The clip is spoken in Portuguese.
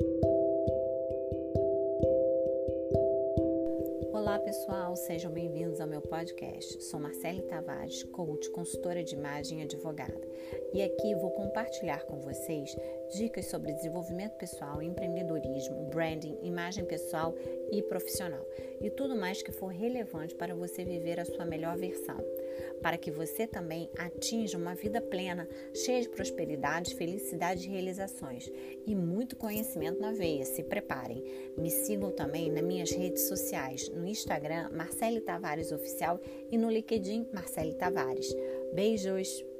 Thank you. Olá pessoal, sejam bem-vindos ao meu podcast. Sou Marcele Tavares, coach, consultora de imagem e advogada. E aqui vou compartilhar com vocês dicas sobre desenvolvimento pessoal, empreendedorismo, branding, imagem pessoal e profissional e tudo mais que for relevante para você viver a sua melhor versão, para que você também atinja uma vida plena, cheia de prosperidade, felicidade e realizações e muito conhecimento na veia. Se preparem. Me sigam também nas minhas redes sociais, no Instagram Marcele Tavares Oficial e no LinkedIn Marcele Tavares. Beijos!